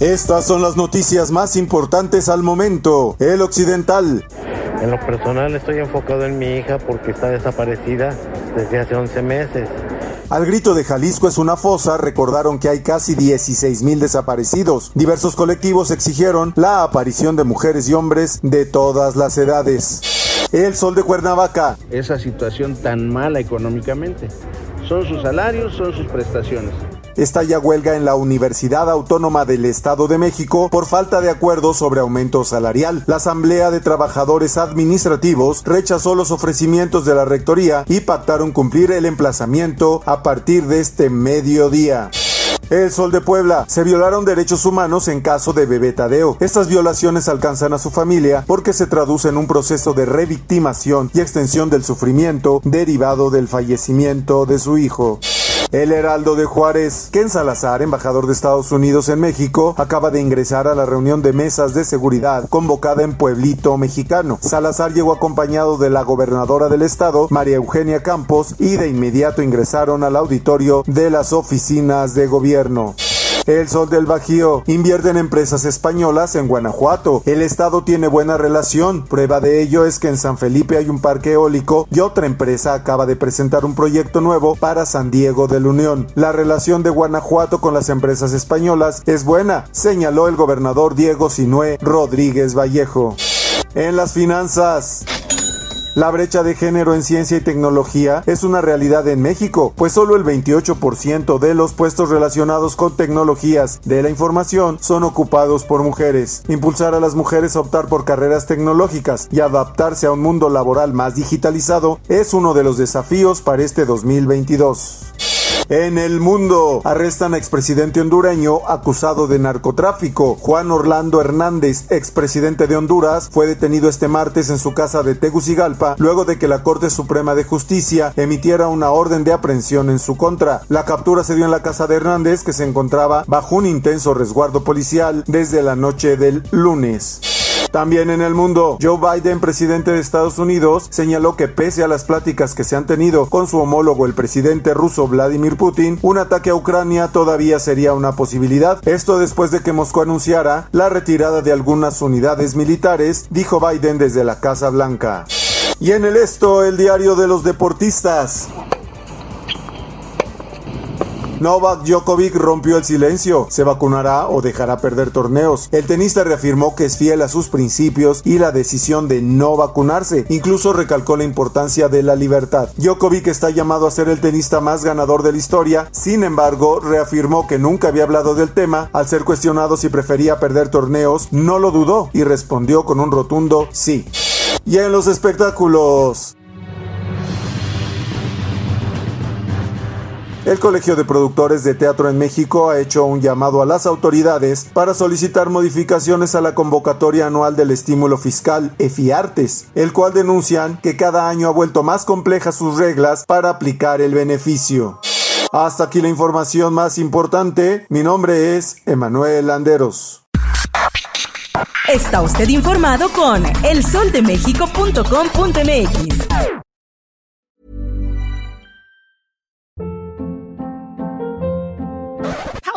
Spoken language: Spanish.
Estas son las noticias más importantes al momento. El Occidental. En lo personal estoy enfocado en mi hija porque está desaparecida desde hace 11 meses. Al grito de Jalisco es una fosa, recordaron que hay casi 16 mil desaparecidos. Diversos colectivos exigieron la aparición de mujeres y hombres de todas las edades. El sol de Cuernavaca. Esa situación tan mala económicamente. Son sus salarios, son sus prestaciones. Estalla huelga en la Universidad Autónoma del Estado de México por falta de acuerdo sobre aumento salarial. La Asamblea de Trabajadores Administrativos rechazó los ofrecimientos de la Rectoría y pactaron cumplir el emplazamiento a partir de este mediodía. El Sol de Puebla. Se violaron derechos humanos en caso de bebé Tadeo. Estas violaciones alcanzan a su familia porque se traduce en un proceso de revictimación y extensión del sufrimiento derivado del fallecimiento de su hijo. El Heraldo de Juárez. Ken Salazar, embajador de Estados Unidos en México, acaba de ingresar a la reunión de mesas de seguridad convocada en Pueblito Mexicano. Salazar llegó acompañado de la gobernadora del estado, María Eugenia Campos, y de inmediato ingresaron al auditorio de las oficinas de gobierno. El Sol del Bajío invierte en empresas españolas en Guanajuato. El estado tiene buena relación. Prueba de ello es que en San Felipe hay un parque eólico y otra empresa acaba de presentar un proyecto nuevo para San Diego de la Unión. La relación de Guanajuato con las empresas españolas es buena, señaló el gobernador Diego Sinué Rodríguez Vallejo. En las finanzas. La brecha de género en ciencia y tecnología es una realidad en México, pues solo el 28% de los puestos relacionados con tecnologías de la información son ocupados por mujeres. Impulsar a las mujeres a optar por carreras tecnológicas y adaptarse a un mundo laboral más digitalizado es uno de los desafíos para este 2022. En el mundo, arrestan a expresidente hondureño acusado de narcotráfico. Juan Orlando Hernández, expresidente de Honduras, fue detenido este martes en su casa de Tegucigalpa luego de que la Corte Suprema de Justicia emitiera una orden de aprehensión en su contra. La captura se dio en la casa de Hernández, que se encontraba bajo un intenso resguardo policial desde la noche del lunes. También en el mundo, Joe Biden, presidente de Estados Unidos, señaló que pese a las pláticas que se han tenido con su homólogo el presidente ruso Vladimir Putin, un ataque a Ucrania todavía sería una posibilidad. Esto después de que Moscú anunciara la retirada de algunas unidades militares, dijo Biden desde la Casa Blanca. Y en el esto, el diario de los deportistas. Novak Djokovic rompió el silencio. ¿Se vacunará o dejará perder torneos? El tenista reafirmó que es fiel a sus principios y la decisión de no vacunarse. Incluso recalcó la importancia de la libertad. Djokovic está llamado a ser el tenista más ganador de la historia. Sin embargo, reafirmó que nunca había hablado del tema. Al ser cuestionado si prefería perder torneos, no lo dudó y respondió con un rotundo sí. Y en los espectáculos. El Colegio de Productores de Teatro en México ha hecho un llamado a las autoridades para solicitar modificaciones a la convocatoria anual del estímulo fiscal EFIARTES, el cual denuncian que cada año ha vuelto más complejas sus reglas para aplicar el beneficio. Hasta aquí la información más importante. Mi nombre es Emanuel Landeros. Está usted informado con elsoldemexico.com.mx.